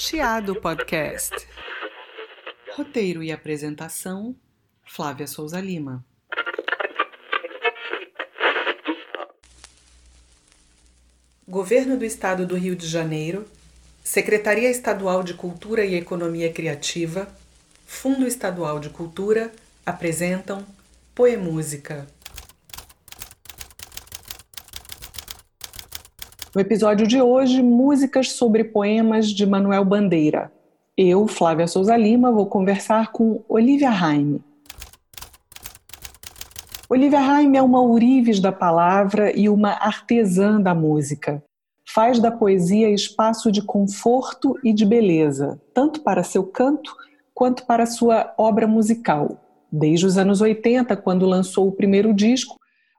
Chiado Podcast. Roteiro e apresentação: Flávia Souza Lima. Governo do Estado do Rio de Janeiro, Secretaria Estadual de Cultura e Economia Criativa, Fundo Estadual de Cultura apresentam Poemúsica. No episódio de hoje, músicas sobre poemas de Manuel Bandeira. Eu, Flávia Souza Lima, vou conversar com Olivia Raime. Olivia Raime é uma ourives da palavra e uma artesã da música. Faz da poesia espaço de conforto e de beleza, tanto para seu canto quanto para sua obra musical. Desde os anos 80, quando lançou o primeiro disco,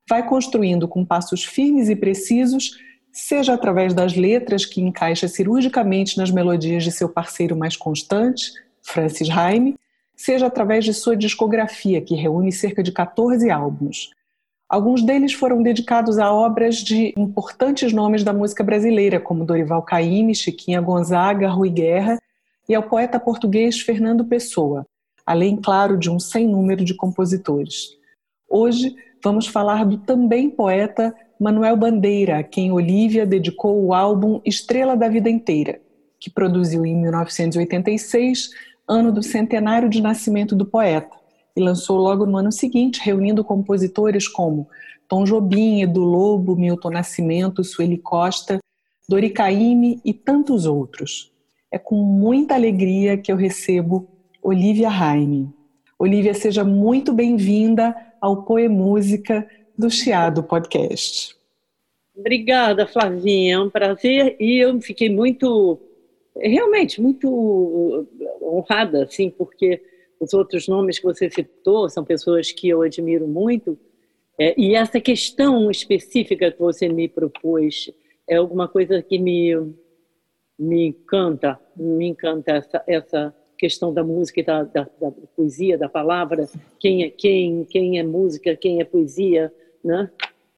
vai construindo com passos firmes e precisos seja através das letras que encaixa cirurgicamente nas melodias de seu parceiro mais constante, Francis Haime, seja através de sua discografia, que reúne cerca de 14 álbuns. Alguns deles foram dedicados a obras de importantes nomes da música brasileira, como Dorival Caymmi, Chiquinha Gonzaga, Rui Guerra, e ao poeta português Fernando Pessoa, além, claro, de um sem número de compositores. Hoje vamos falar do também poeta Manuel Bandeira, a quem Olivia dedicou o álbum Estrela da Vida Inteira, que produziu em 1986, ano do centenário de nascimento do poeta, e lançou logo no ano seguinte, reunindo compositores como Tom Jobim, Edu Lobo, Milton Nascimento, Sueli Costa, Dori Caymmi e tantos outros. É com muita alegria que eu recebo Olivia Raime. Olivia, seja muito bem-vinda ao Poemúsica do Chiado Podcast. Obrigada, Flavinha, é um prazer. E eu fiquei muito, realmente muito honrada, assim, porque os outros nomes que você citou são pessoas que eu admiro muito. É, e essa questão específica que você me propôs é alguma coisa que me me encanta, me encanta essa, essa questão da música e da, da, da poesia, da palavra, quem é quem, quem é música, quem é poesia, né?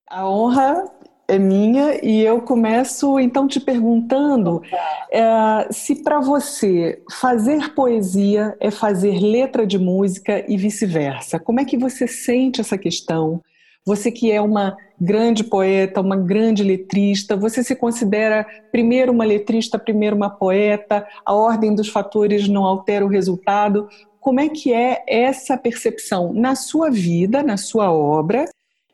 A honra é minha e eu começo então te perguntando é, se para você fazer poesia é fazer letra de música e vice-versa. Como é que você sente essa questão? Você que é uma grande poeta, uma grande letrista, você se considera primeiro uma letrista, primeiro uma poeta? A ordem dos fatores não altera o resultado? Como é que é essa percepção na sua vida, na sua obra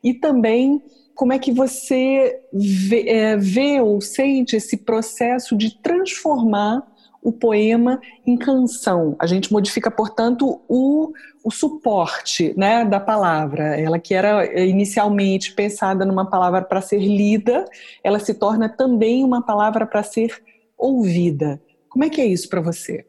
e também como é que você vê, é, vê ou sente esse processo de transformar o poema em canção. A gente modifica, portanto, o, o suporte né, da palavra. Ela que era inicialmente pensada numa palavra para ser lida, ela se torna também uma palavra para ser ouvida. Como é que é isso para você?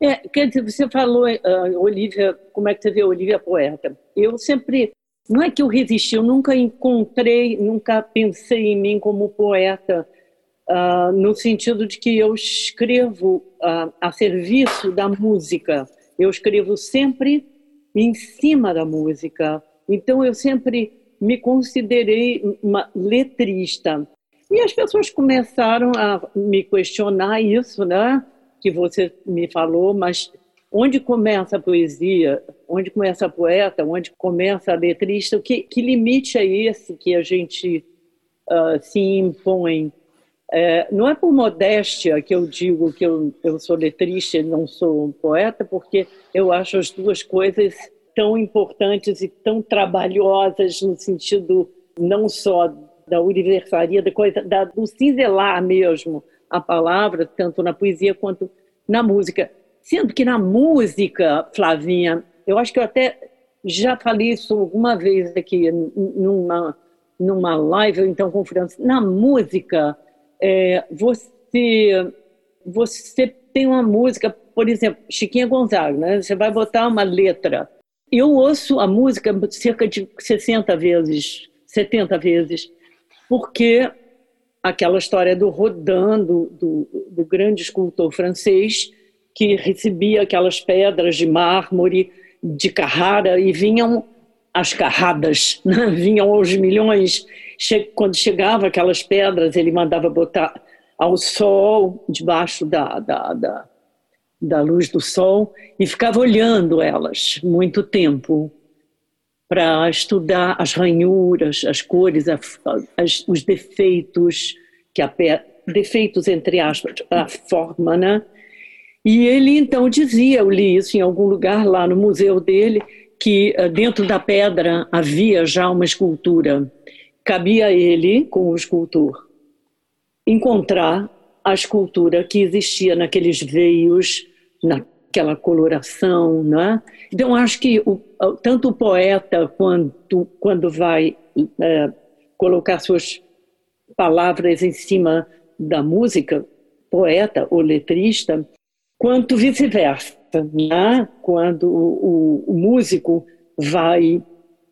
É, quer dizer, você falou, uh, Olivia, como é que você vê a Olivia poeta? Eu sempre não é que eu resisti, eu nunca encontrei, nunca pensei em mim como poeta, uh, no sentido de que eu escrevo uh, a serviço da música. Eu escrevo sempre em cima da música. Então eu sempre me considerei uma letrista. E as pessoas começaram a me questionar isso, né? Que você me falou, mas onde começa a poesia, onde começa a poeta, onde começa a letrista, que, que limite é esse que a gente uh, se impõe? É, não é por modéstia que eu digo que eu, eu sou letrista e não sou poeta, porque eu acho as duas coisas tão importantes e tão trabalhosas no sentido não só da universaria, da coisa, da, do cinzelar mesmo a palavra, tanto na poesia quanto na música. Sendo que na música, Flavinha, eu acho que eu até já falei isso alguma vez aqui numa, numa live ou então conferência. Na música, é, você, você tem uma música, por exemplo, Chiquinha Gonzaga, né? você vai botar uma letra. Eu ouço a música cerca de 60 vezes, 70 vezes, porque aquela história do Rodin, do, do, do grande escultor francês, que recebia aquelas pedras de mármore de Carrara e vinham as carradas, né? vinham aos milhões. Quando chegava aquelas pedras, ele mandava botar ao sol, debaixo da, da, da, da luz do sol, e ficava olhando elas muito tempo para estudar as ranhuras, as cores, as, os defeitos, que a, defeitos entre aspas, a forma, né? E ele então dizia, eu li isso em algum lugar lá no museu dele, que eh, dentro da pedra havia já uma escultura. Cabia a ele, como escultor, encontrar a escultura que existia naqueles veios, naquela coloração, né? Então acho que o, tanto o poeta quanto quando vai é, colocar suas palavras em cima da música, poeta ou letrista, quanto vice-versa né? quando o, o, músico vai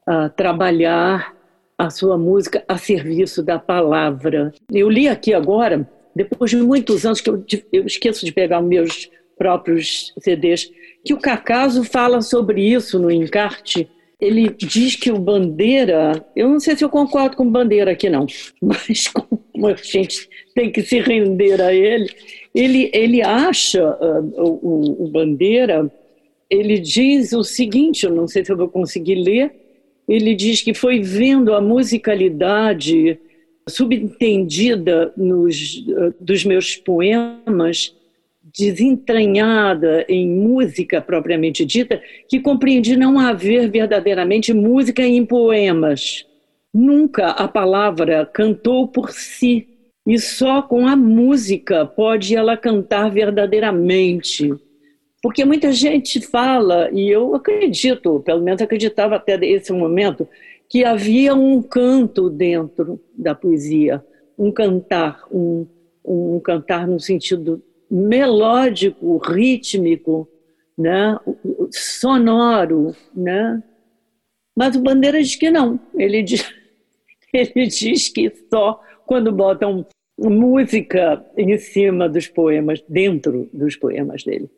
uh, trabalhar a sua música a serviço da palavra. Eu li aqui agora, depois de muitos anos que eu, eu esqueço de pegar meus próprios CDs, que o Cacaso fala sobre isso no encarte. Ele diz que o Bandeira, eu não sei se eu concordo com o Bandeira aqui não, mas como a gente tem que se render a ele, ele, ele acha, uh, o, o Bandeira, ele diz o seguinte, eu não sei se eu vou conseguir ler, ele diz que foi vendo a musicalidade subentendida nos, uh, dos meus poemas, desentranhada em música propriamente dita, que compreendi não haver verdadeiramente música em poemas. Nunca a palavra cantou por si, e só com a música pode ela cantar verdadeiramente. Porque muita gente fala, e eu acredito, pelo menos acreditava até esse momento, que havia um canto dentro da poesia, um cantar, um, um cantar no sentido melódico, rítmico, né? sonoro. Né? Mas o Bandeira diz que não. Ele diz, ele diz que só quando botam música em cima dos poemas, dentro dos poemas dele.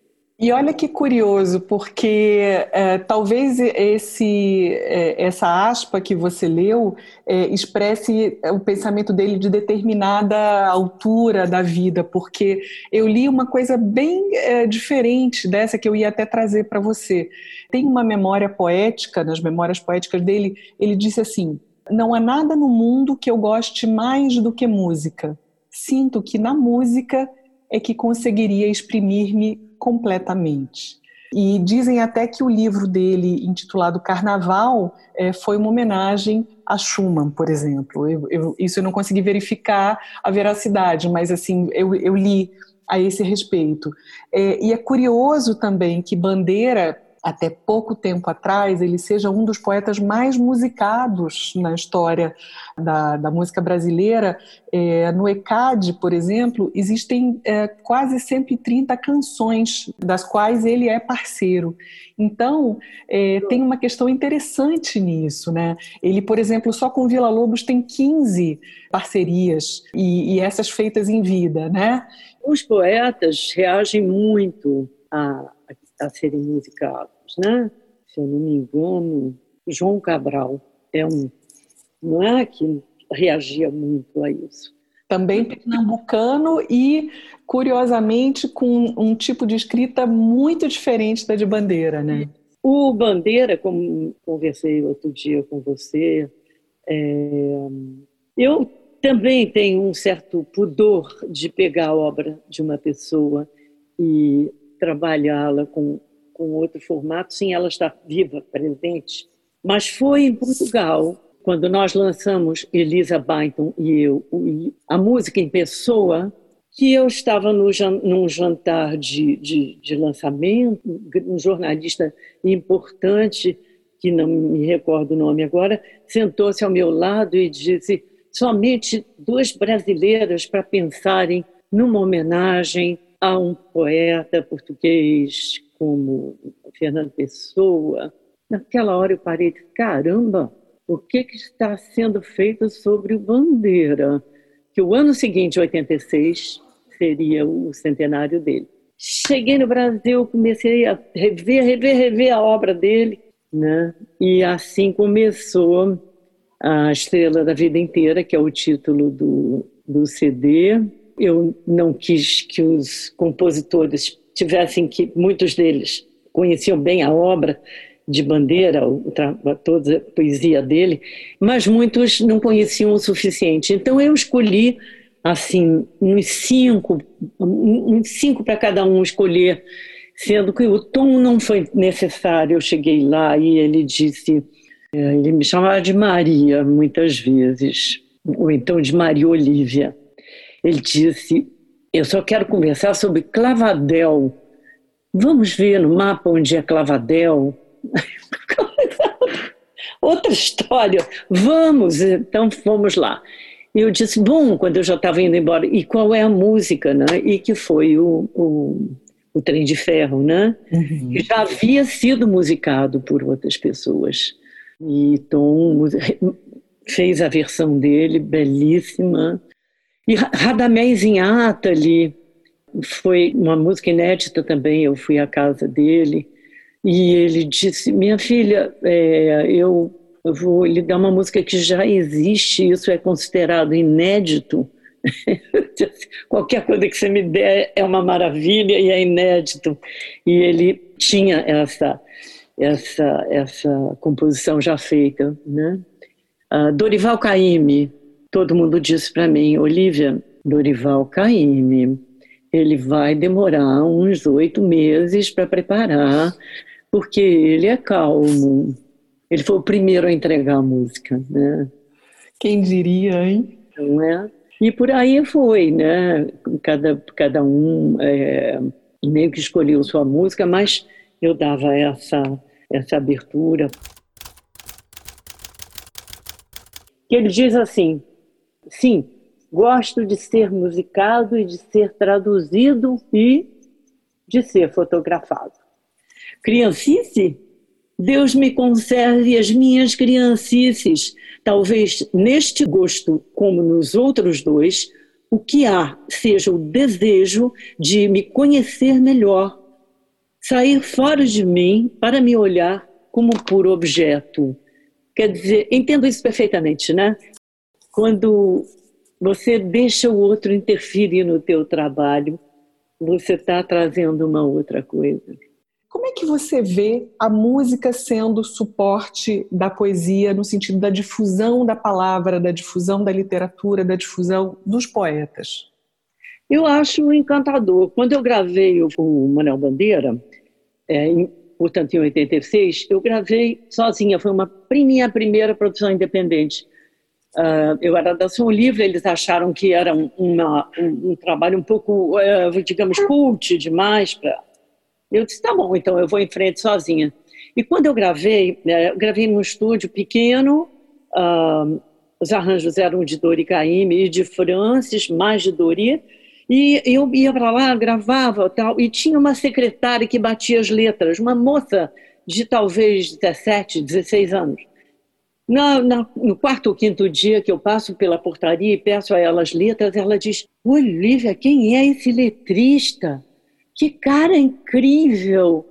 E olha que curioso, porque é, talvez esse, é, essa aspa que você leu é, expresse o pensamento dele de determinada altura da vida, porque eu li uma coisa bem é, diferente dessa que eu ia até trazer para você. Tem uma memória poética, nas memórias poéticas dele, ele disse assim: Não há nada no mundo que eu goste mais do que música. Sinto que na música é que conseguiria exprimir-me completamente. E dizem até que o livro dele, intitulado Carnaval, é, foi uma homenagem a Schumann, por exemplo. Eu, eu, isso eu não consegui verificar a veracidade, mas assim eu, eu li a esse respeito. É, e é curioso também que Bandeira até pouco tempo atrás, ele seja um dos poetas mais musicados na história da, da música brasileira. É, no ECAD, por exemplo, existem é, quase 130 canções, das quais ele é parceiro. Então, é, tem uma questão interessante nisso. Né? Ele, por exemplo, só com Vila Lobos tem 15 parcerias, e, e essas feitas em vida. Né? Os poetas reagem muito a a serem musicados, né? Se eu não me engano, João Cabral é um, não é que reagia muito a isso. Também pernambucano e, curiosamente, com um tipo de escrita muito diferente da de Bandeira, né? O Bandeira, como conversei outro dia com você, é, eu também tenho um certo pudor de pegar a obra de uma pessoa e trabalhá-la com, com outro formato sem ela estar viva, presente. Mas foi em Portugal, quando nós lançamos Elisa Byton e eu, a música em pessoa, que eu estava no, num jantar de, de, de lançamento, um jornalista importante, que não me recordo o nome agora, sentou-se ao meu lado e disse: somente duas brasileiras para pensarem numa homenagem a um poeta português como Fernando Pessoa. Naquela hora eu parei e disse, caramba, o que, que está sendo feito sobre o Bandeira? Que o ano seguinte, 86, seria o centenário dele. Cheguei no Brasil, comecei a rever, rever, rever a obra dele, né? E assim começou a Estrela da Vida Inteira, que é o título do, do CD, eu não quis que os compositores tivessem que, muitos deles conheciam bem a obra de Bandeira, toda a poesia dele, mas muitos não conheciam o suficiente. Então eu escolhi assim uns cinco, uns cinco para cada um escolher, sendo que o tom não foi necessário. Eu cheguei lá e ele disse, é, ele me chamava de Maria muitas vezes, ou então de Maria Olívia. Ele disse: Eu só quero conversar sobre Clavadel. Vamos ver no mapa onde é Clavadel. Outra história. Vamos, então vamos lá. E eu disse, bom, quando eu já estava indo embora, e qual é a música, né? E que foi o, o, o Trem de Ferro, né? Uhum. Que já havia sido musicado por outras pessoas. E Tom fez a versão dele, belíssima. E Radamés em Atali foi uma música inédita também. Eu fui à casa dele e ele disse: Minha filha, é, eu, eu vou lhe dar uma música que já existe, isso é considerado inédito. Qualquer coisa que você me der é uma maravilha e é inédito. E ele tinha essa essa essa composição já feita, né? Uh, Dorival Caymmi, todo mundo disse para mim, Olivia, Dorival Caymmi, ele vai demorar uns oito meses para preparar, porque ele é calmo. Ele foi o primeiro a entregar a música, né? Quem diria, hein? Não é? E por aí foi, né? Cada, cada um é, meio que escolheu sua música, mas eu dava essa, essa abertura. Ele diz assim: Sim, gosto de ser musicado e de ser traduzido e de ser fotografado. Criancice? Deus me conserve as minhas criancices. Talvez neste gosto, como nos outros dois, o que há seja o desejo de me conhecer melhor, sair fora de mim para me olhar como por objeto. Quer dizer, entendo isso perfeitamente, né? Quando você deixa o outro interferir no teu trabalho, você está trazendo uma outra coisa. Como é que você vê a música sendo suporte da poesia no sentido da difusão da palavra, da difusão da literatura, da difusão dos poetas? Eu acho encantador. Quando eu gravei o Manuel Bandeira, é, em, portanto em 86, eu gravei sozinha. Foi uma minha primeira produção independente. Uh, eu era da Som Livre, eles acharam que era um, uma, um, um trabalho um pouco, uh, digamos, cult demais para eu disse, tá bom, então eu vou em frente sozinha. E quando eu gravei, né, eu gravei num estúdio pequeno, uh, os arranjos eram de Dori Caymmi e de Francis, mais de Dori, e eu ia para lá, gravava tal, e tinha uma secretária que batia as letras, uma moça de talvez 17, 16 anos. Na, no quarto ou quinto dia que eu passo pela portaria e peço a ela as letras, ela diz: Olivia, quem é esse letrista? que cara incrível!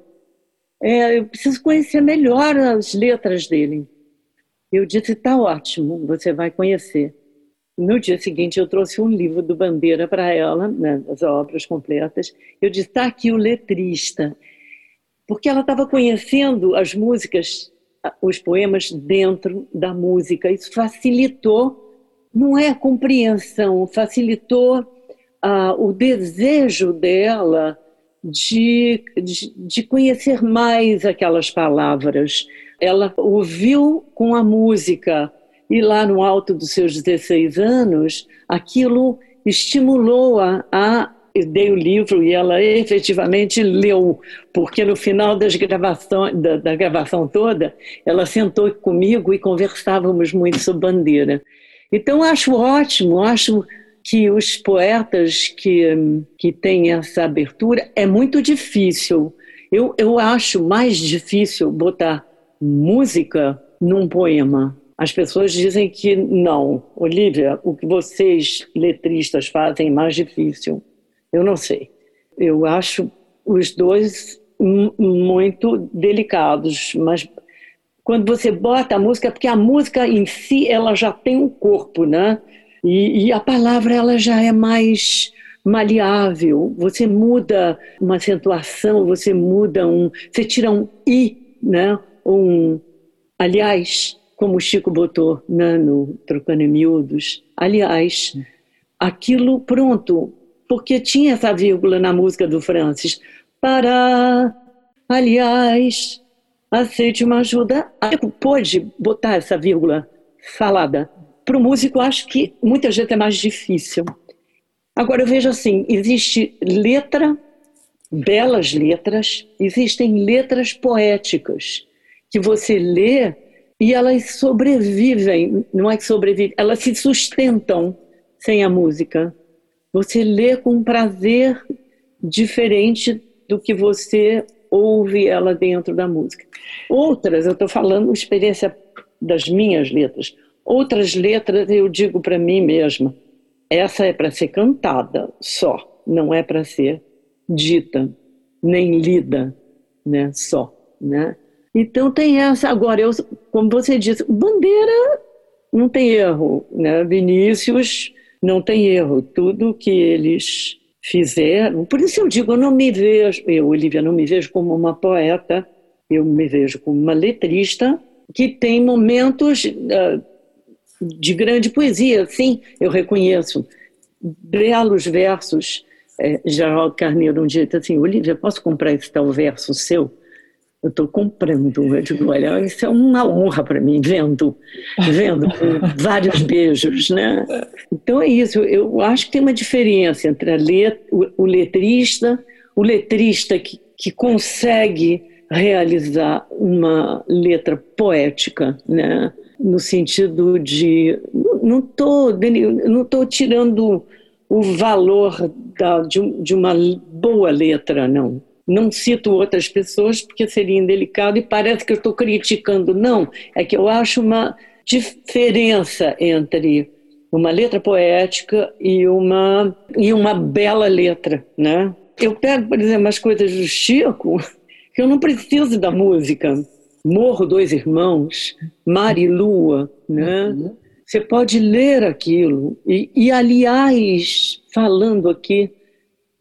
É, eu preciso conhecer melhor as letras dele. Eu disse, tá ótimo, você vai conhecer. No dia seguinte, eu trouxe um livro do Bandeira para ela, né, as obras completas. Eu disse, tá aqui o letrista. Porque ela estava conhecendo as músicas, os poemas dentro da música. Isso facilitou, não é a compreensão, facilitou ah, o desejo dela de, de, de conhecer mais aquelas palavras. Ela ouviu com a música e lá no alto dos seus 16 anos, aquilo estimulou-a a dei o livro e ela efetivamente leu, porque no final das gravações, da, da, gravação toda, ela sentou comigo e conversávamos muito sobre bandeira. Então acho ótimo, acho que os poetas que, que têm essa abertura é muito difícil. Eu, eu acho mais difícil botar música num poema. As pessoas dizem que não. Olivia, o que vocês, letristas, fazem é mais difícil. Eu não sei. Eu acho os dois muito delicados, mas quando você bota a música, porque a música em si ela já tem um corpo, né? E, e a palavra ela já é mais maleável. Você muda uma acentuação, você muda um, você tira um i, né? Um, aliás, como o Chico botou né, no trocando em miúdos. Aliás, aquilo pronto, porque tinha essa vírgula na música do Francis. Para, aliás, aceite uma ajuda. Pode botar essa vírgula falada. Para o músico, acho que muita gente é mais difícil. Agora, eu vejo assim: existe letra, belas letras, existem letras poéticas que você lê e elas sobrevivem, não é que sobrevivem, elas se sustentam sem a música. Você lê com um prazer diferente do que você ouve ela dentro da música. Outras, eu estou falando experiência das minhas letras. Outras letras eu digo para mim mesma, essa é para ser cantada só, não é para ser dita, nem lida, né, só, né? Então tem essa. Agora, eu, como você disse, Bandeira não tem erro, né? Vinícius não tem erro. Tudo que eles fizeram. Por isso eu digo, eu não me vejo, eu, Olivia, não me vejo como uma poeta, eu me vejo como uma letrista que tem momentos uh, de grande poesia, sim, eu reconheço. Belos versos. É, Geraldo Carneiro um dia disse assim, Olivia, posso comprar esse tal verso seu? Eu estou comprando. Eu digo, olha, isso é uma honra para mim, vendo, vendo, vários beijos, né? Então é isso, eu acho que tem uma diferença entre let, o, o, letrista, o letrista que, que consegue realizar uma letra poética, né? No sentido de, não estou não tô tirando o valor da, de, de uma boa letra, não não cito outras pessoas porque seria indelicado e parece que eu estou criticando. Não, é que eu acho uma diferença entre uma letra poética e uma, e uma bela letra, né? Eu pego, por exemplo, as coisas do Chico, que eu não preciso da música. Morro Dois Irmãos, Mar e Lua, né? Você pode ler aquilo. E, e, aliás, falando aqui,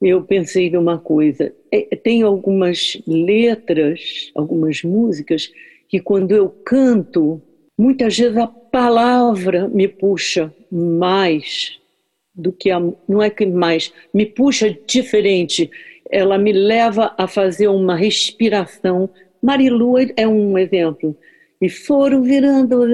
eu pensei numa coisa. É, tem algumas letras, algumas músicas, que quando eu canto, muitas vezes a palavra me puxa mais do que a. Não é que mais, me puxa diferente. Ela me leva a fazer uma respiração. Marilua é um exemplo e foram virando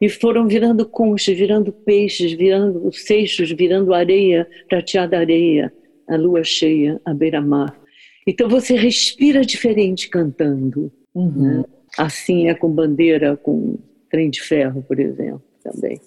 e foram virando conchas, virando peixes, virando seixos, virando areia, prateada areia, a lua cheia, a beira-mar. Então você respira diferente cantando. Uhum. Né? Assim é com bandeira, com trem de ferro, por exemplo, também.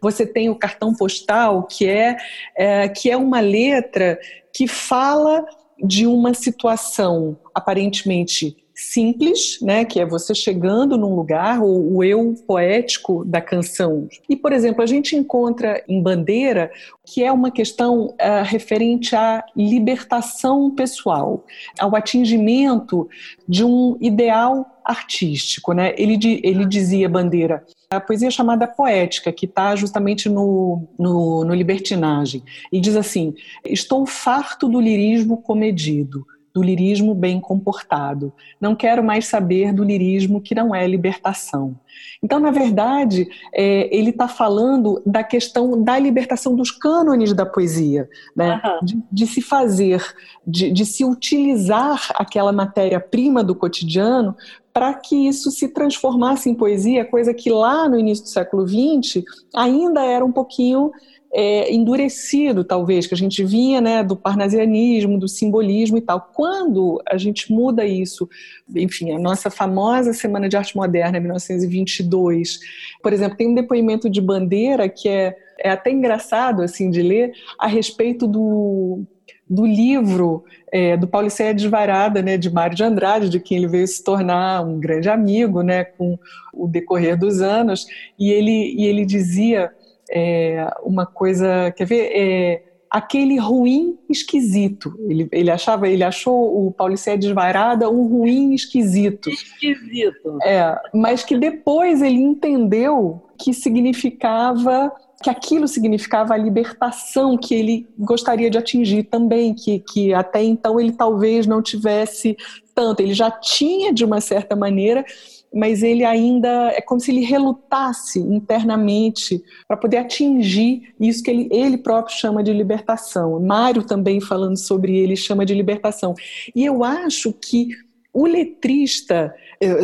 Você tem o cartão postal, que é, é que é uma letra que fala de uma situação aparentemente simples, né, que é você chegando num lugar, o, o, eu poético da canção. E, por exemplo, a gente encontra em Bandeira que é uma questão uh, referente à libertação pessoal, ao atingimento de um ideal artístico. Né? Ele, ele dizia, Bandeira, a poesia chamada poética, que está justamente no, no, no libertinagem, e diz assim: Estou farto do lirismo comedido do lirismo bem comportado. Não quero mais saber do lirismo que não é libertação. Então, na verdade, é, ele está falando da questão da libertação dos cânones da poesia, né? Uhum. de, de, se fazer, de, de se utilizar aquela matéria-prima do cotidiano para que isso se transformasse em poesia, coisa que lá no início do século XX ainda era um pouquinho é, endurecido, talvez, que a gente vinha né, do parnasianismo, do simbolismo e tal. Quando a gente muda isso, enfim, a nossa famosa Semana de Arte Moderna, 1922, por exemplo, tem um depoimento de Bandeira que é, é até engraçado assim de ler a respeito do, do livro é, do Paulicéia Desvarada, né, de Mário de Andrade, de quem ele veio se tornar um grande amigo né, com o decorrer dos anos, e ele, e ele dizia é, uma coisa, quer ver? É, aquele ruim esquisito. Ele, ele achava, ele achou o Paulicé desvairada um ruim esquisito. Esquisito. É, mas que depois ele entendeu que significava que aquilo significava a libertação que ele gostaria de atingir também, que, que até então ele talvez não tivesse tanto. Ele já tinha, de uma certa maneira, mas ele ainda é como se ele relutasse internamente para poder atingir isso que ele, ele próprio chama de libertação. Mário também falando sobre ele chama de libertação. E eu acho que o letrista,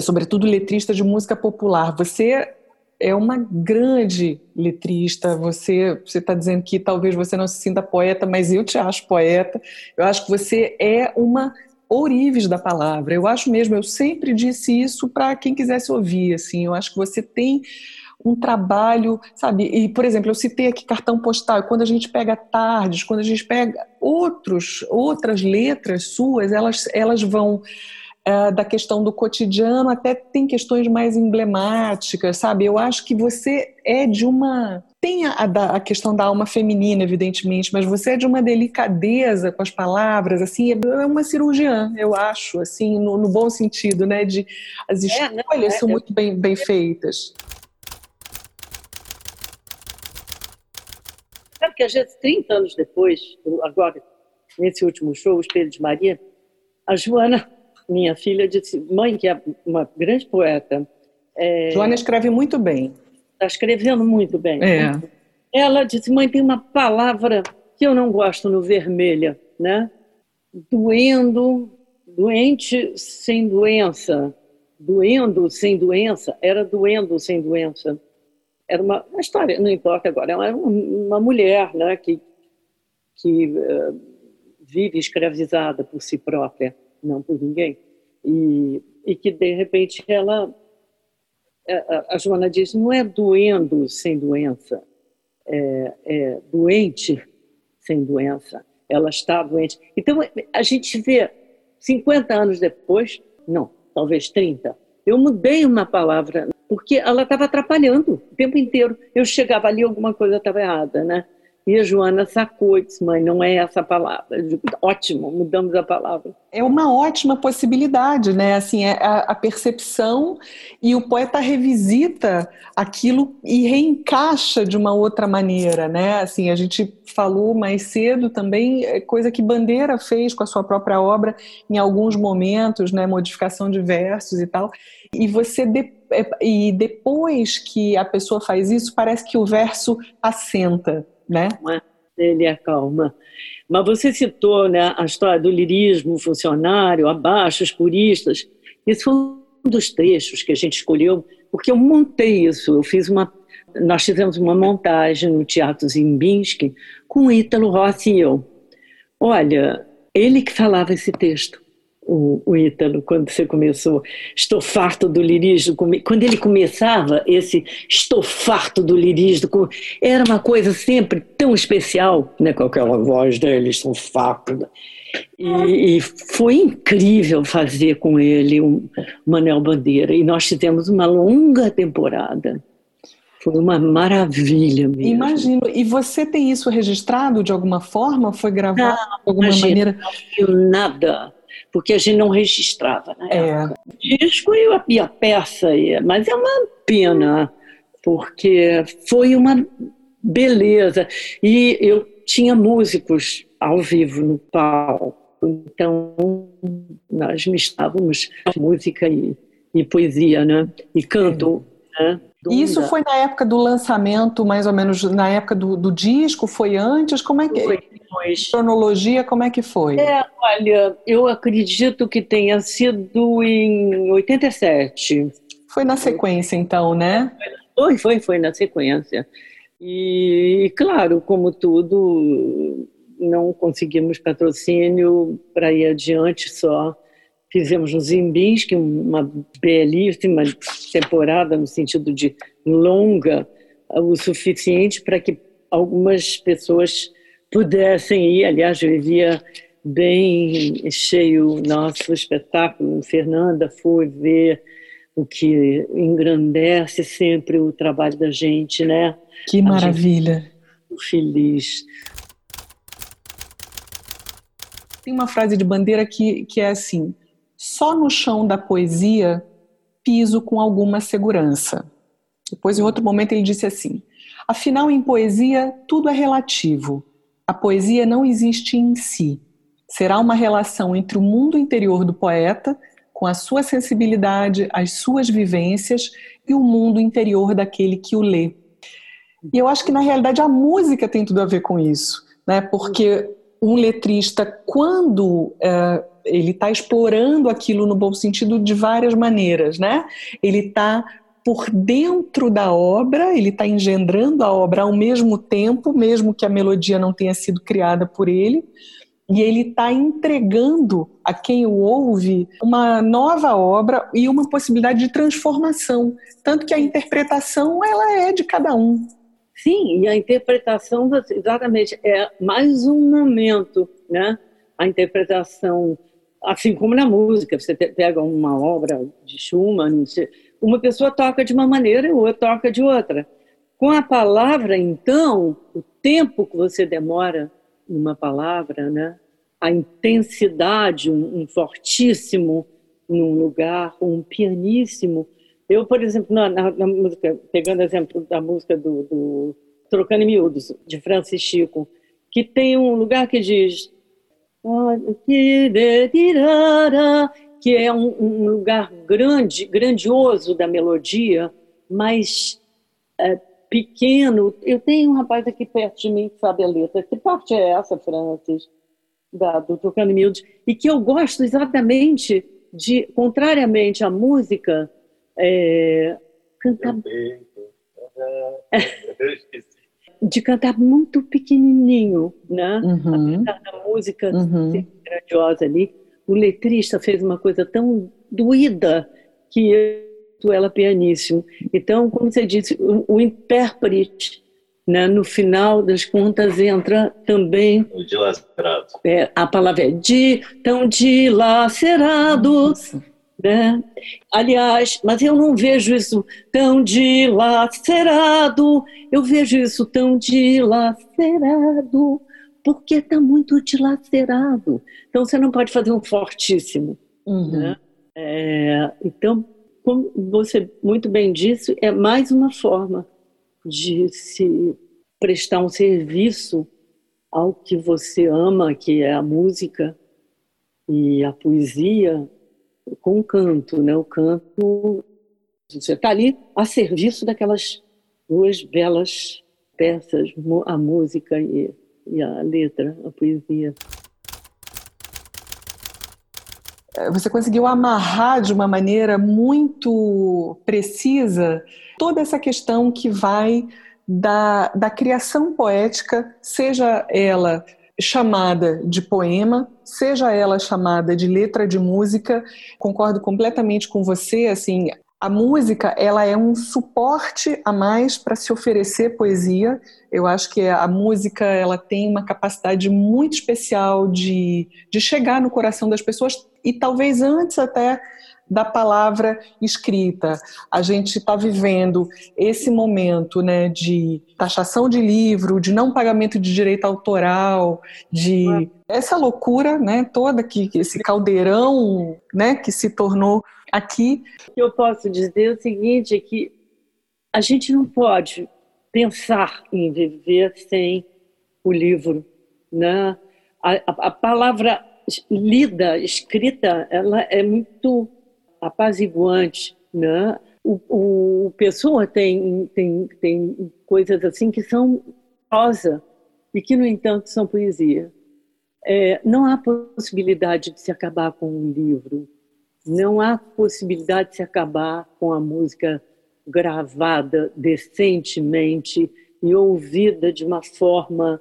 sobretudo letrista de música popular, você é uma grande letrista. Você você está dizendo que talvez você não se sinta poeta, mas eu te acho poeta. Eu acho que você é uma ourives da palavra. Eu acho mesmo, eu sempre disse isso para quem quisesse ouvir, assim, eu acho que você tem um trabalho, sabe? E, por exemplo, eu citei aqui cartão postal, quando a gente pega tardes, quando a gente pega outros, outras letras suas, elas, elas vão é, da questão do cotidiano até tem questões mais emblemáticas, sabe? Eu acho que você é de uma. Tem a, a, questão da alma feminina, evidentemente, mas você é de uma delicadeza com as palavras, assim, é uma cirurgiã, eu acho, assim, no, no bom sentido, né? De, as é, escolhas é, são muito bem, bem feitas. Sabe que às vezes, 30 anos depois, agora, nesse último show, o Espelho de Maria, a Joana minha filha disse, mãe, que é uma grande poeta. É, Joana escreve muito bem. Está escrevendo muito bem. É. Ela disse, mãe, tem uma palavra que eu não gosto no vermelha, né? Doendo, doente sem doença. Doendo sem doença, era doendo sem doença. Era uma, uma história, não importa agora, era uma, mulher né, que, que uh, vive escravizada por si própria não por ninguém. E, e que, de repente, ela. A, a Joana diz: não é doendo sem doença, é, é doente sem doença. Ela está doente. Então, a gente vê 50 anos depois, não, talvez 30, eu mudei uma palavra, porque ela estava atrapalhando o tempo inteiro. Eu chegava ali, alguma coisa estava errada, né? E a Joana sacou mãe, não é essa palavra. Digo, Ótimo, mudamos a palavra. É uma ótima possibilidade, né? Assim, é a, a percepção e o poeta revisita aquilo e reencaixa de uma outra maneira, né? Assim, a gente falou mais cedo também, é coisa que Bandeira fez com a sua própria obra em alguns momentos, né? Modificação de versos e tal. E você de, é, e depois que a pessoa faz isso, parece que o verso assenta né? Ele acalma. Mas você citou né, a história do lirismo funcionário, abaixo, os puristas. Esse foi um dos trechos que a gente escolheu, porque eu montei isso. Eu fiz uma, nós fizemos uma montagem no Teatro Zimbinski com Ítalo Rossi e eu. Olha, ele que falava esse texto o, o Ítalo, quando você começou, estou farto do lirismo, quando ele começava esse estou farto do lirismo, era uma coisa sempre tão especial, né, com aquela voz dele, estou farto. E, e, foi incrível fazer com ele o Manel Bandeira, e nós tivemos uma longa temporada. Foi uma maravilha mesmo. Imagino. E você tem isso registrado de alguma forma? Foi gravado não, de alguma imagina, maneira? Não, nada porque a gente não registrava na é. época. Disco e a, e a peça, mas é uma pena, porque foi uma beleza. E eu tinha músicos ao vivo no palco, então nós misturávamos música e, e poesia, né? E canto, né? Isso foi na época do lançamento, mais ou menos na época do, do disco? Foi antes? Como é que foi? Depois. Cronologia, como é que foi? É, olha, eu acredito que tenha sido em 87. Foi na sequência, então, né? Foi, foi, foi na sequência. E, claro, como tudo, não conseguimos patrocínio para ir adiante só Fizemos no Zimbinski uma belíssima temporada, no sentido de longa, o suficiente para que algumas pessoas pudessem ir. Aliás, vivia bem cheio nosso espetáculo. Fernanda foi ver o que engrandece sempre o trabalho da gente, né? Que maravilha! feliz. Tem uma frase de bandeira que, que é assim: só no chão da poesia piso com alguma segurança. Depois, em outro momento, ele disse assim: afinal, em poesia, tudo é relativo. A poesia não existe em si. Será uma relação entre o mundo interior do poeta, com a sua sensibilidade, as suas vivências, e o mundo interior daquele que o lê. E eu acho que, na realidade, a música tem tudo a ver com isso, né? porque um letrista, quando é, ele está explorando aquilo no bom sentido de várias maneiras, né? Ele está por dentro da obra, ele está engendrando a obra ao mesmo tempo, mesmo que a melodia não tenha sido criada por ele, e ele está entregando a quem o ouve uma nova obra e uma possibilidade de transformação, tanto que a interpretação ela é de cada um. Sim, e a interpretação exatamente é mais um momento, né? A interpretação assim como na música, você pega uma obra de Schumann, uma pessoa toca de uma maneira e outra toca de outra. Com a palavra, então, o tempo que você demora numa palavra, né? a intensidade, um, um fortíssimo num lugar, um pianíssimo. Eu, por exemplo, na, na, na música, pegando exemplo da música do, do Trocando em Miúdos, de Francis Chico, que tem um lugar que diz que é um, um lugar grande, grandioso da melodia, mas é, pequeno. Eu tenho um rapaz aqui perto de mim que sabe a letra. Que parte é essa, Francis? Da, do Tocando Miúdos? E que eu gosto exatamente de, contrariamente à música, é, cantar. Eu esqueci de cantar muito pequenininho, né? Uhum. Apesar da música uhum. ser grandiosa ali, o letrista fez uma coisa tão doída que ela pianíssimo. Então, como você disse, o, o intérprete, né, no final das contas, entra também. O dilacerado. É, a palavra é de, tão dilacerado. Nossa né? Aliás, mas eu não vejo isso tão dilacerado, eu vejo isso tão dilacerado, porque está muito dilacerado. Então você não pode fazer um fortíssimo. Uhum. Né? É, então, como você muito bem disse, é mais uma forma de se prestar um serviço ao que você ama, que é a música e a poesia, com o canto, né? O canto, você está ali a serviço daquelas duas belas peças, a música e, e a letra, a poesia. É, você conseguiu amarrar de uma maneira muito precisa toda essa questão que vai da, da criação poética, seja ela chamada de poema, seja ela chamada de letra de música, concordo completamente com você, assim, a música ela é um suporte a mais para se oferecer poesia. Eu acho que a música ela tem uma capacidade muito especial de, de chegar no coração das pessoas e talvez antes até da palavra escrita. A gente está vivendo esse momento né, de taxação de livro, de não pagamento de direito autoral, de essa loucura né, toda, que esse caldeirão né, que se tornou aqui. Eu posso dizer é o seguinte, é que a gente não pode pensar em viver sem o livro. Né? A, a, a palavra lida, escrita, ela é muito apaziguante, né? O, o, Pessoa tem, tem, tem coisas assim que são prosa e que, no entanto, são poesia. É, não há possibilidade de se acabar com um livro, não há possibilidade de se acabar com a música gravada decentemente e ouvida de uma forma,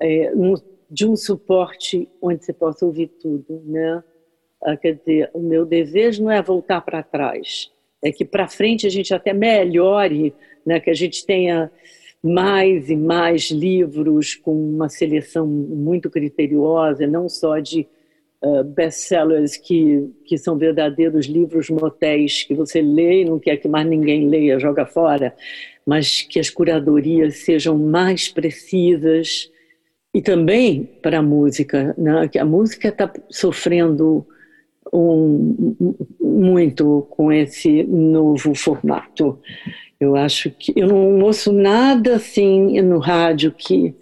é, um, de um suporte onde você possa ouvir tudo, né? Ah, quer dizer, o meu desejo não é voltar para trás, é que para frente a gente até melhore, né, que a gente tenha mais e mais livros com uma seleção muito criteriosa, não só de uh, best-sellers que, que são verdadeiros livros motéis que você lê e não quer que mais ninguém leia, joga fora, mas que as curadorias sejam mais precisas, e também para a música, né? que a música está sofrendo um, muito com esse novo formato. Eu acho que eu não ouço nada assim no rádio que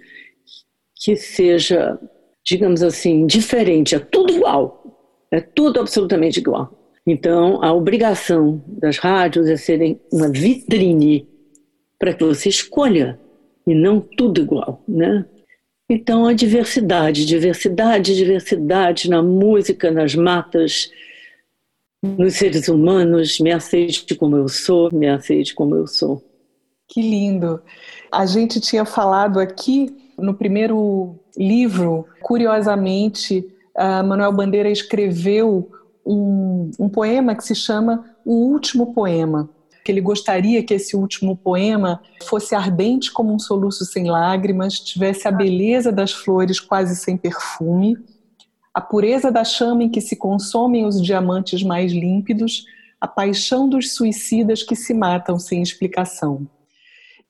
que seja, digamos assim, diferente. É tudo igual. É tudo absolutamente igual. Então, a obrigação das rádios é serem uma vitrine para que você escolha e não tudo igual, né? Então, a diversidade, diversidade, diversidade na música, nas matas, nos seres humanos, me aceite como eu sou, me aceite como eu sou. Que lindo! A gente tinha falado aqui no primeiro livro, curiosamente, Manuel Bandeira escreveu um, um poema que se chama O Último Poema que ele gostaria que esse último poema fosse ardente como um soluço sem lágrimas, tivesse a beleza das flores quase sem perfume, a pureza da chama em que se consomem os diamantes mais límpidos, a paixão dos suicidas que se matam sem explicação.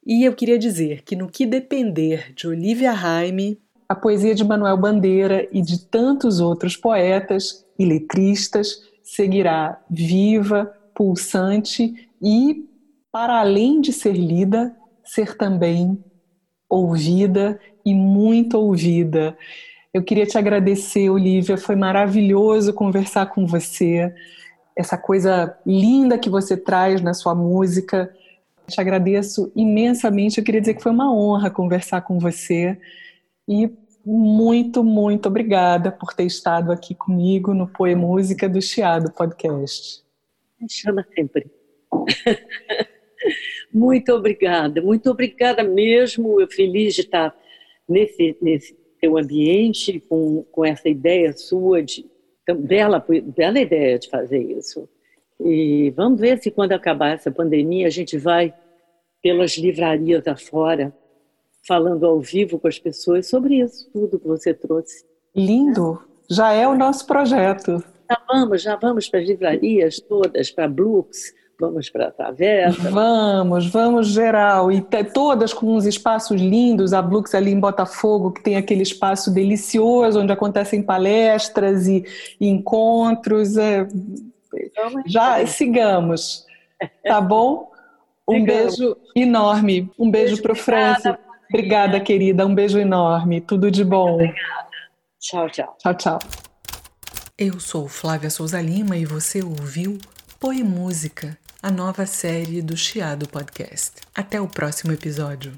E eu queria dizer que no que depender de Olivia Raime, a poesia de Manuel Bandeira e de tantos outros poetas e letristas seguirá viva, pulsante e, para além de ser lida, ser também ouvida e muito ouvida. Eu queria te agradecer, Olivia, foi maravilhoso conversar com você. Essa coisa linda que você traz na sua música. Te agradeço imensamente. Eu queria dizer que foi uma honra conversar com você. E muito, muito obrigada por ter estado aqui comigo no Poemúsica do Chiado Podcast. Me chama sempre. muito obrigada, muito obrigada mesmo. Eu feliz de estar nesse, nesse teu ambiente com, com essa ideia sua de bela, bela ideia de fazer isso. E vamos ver se quando acabar essa pandemia a gente vai pelas livrarias afora falando ao vivo com as pessoas sobre isso tudo que você trouxe. Lindo! Já é o nosso projeto. Já vamos, já vamos para as livrarias todas, para Brooks, Vamos para a taverna? Vamos, vamos geral. E todas com uns espaços lindos. A Blux ali em Botafogo, que tem aquele espaço delicioso onde acontecem palestras e, e encontros. É... Já sigamos, tá bom? Um beijo enorme. Um beijo, beijo para o França. Obrigada, querida. Um beijo enorme. Tudo de bom. Obrigada. Tchau, tchau. Tchau, tchau. Eu sou Flávia Souza Lima e você ouviu Poe Música a nova série do Chiado Podcast. Até o próximo episódio.